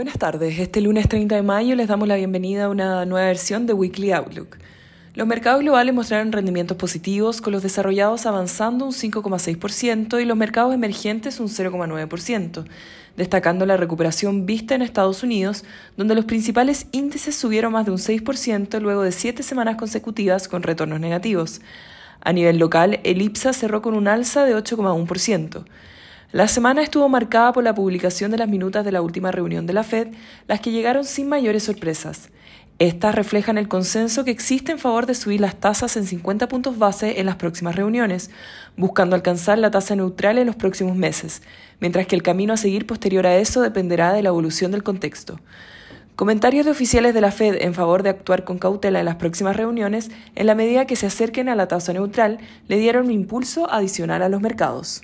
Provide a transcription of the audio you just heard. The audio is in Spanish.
Buenas tardes. Este lunes 30 de mayo les damos la bienvenida a una nueva versión de Weekly Outlook. Los mercados globales mostraron rendimientos positivos, con los desarrollados avanzando un 5,6% y los mercados emergentes un 0,9%, destacando la recuperación vista en Estados Unidos, donde los principales índices subieron más de un 6% luego de siete semanas consecutivas con retornos negativos. A nivel local, el IPSA cerró con un alza de 8,1%. La semana estuvo marcada por la publicación de las minutas de la última reunión de la Fed, las que llegaron sin mayores sorpresas. Estas reflejan el consenso que existe en favor de subir las tasas en 50 puntos base en las próximas reuniones, buscando alcanzar la tasa neutral en los próximos meses, mientras que el camino a seguir posterior a eso dependerá de la evolución del contexto. Comentarios de oficiales de la Fed en favor de actuar con cautela en las próximas reuniones, en la medida que se acerquen a la tasa neutral, le dieron un impulso adicional a los mercados.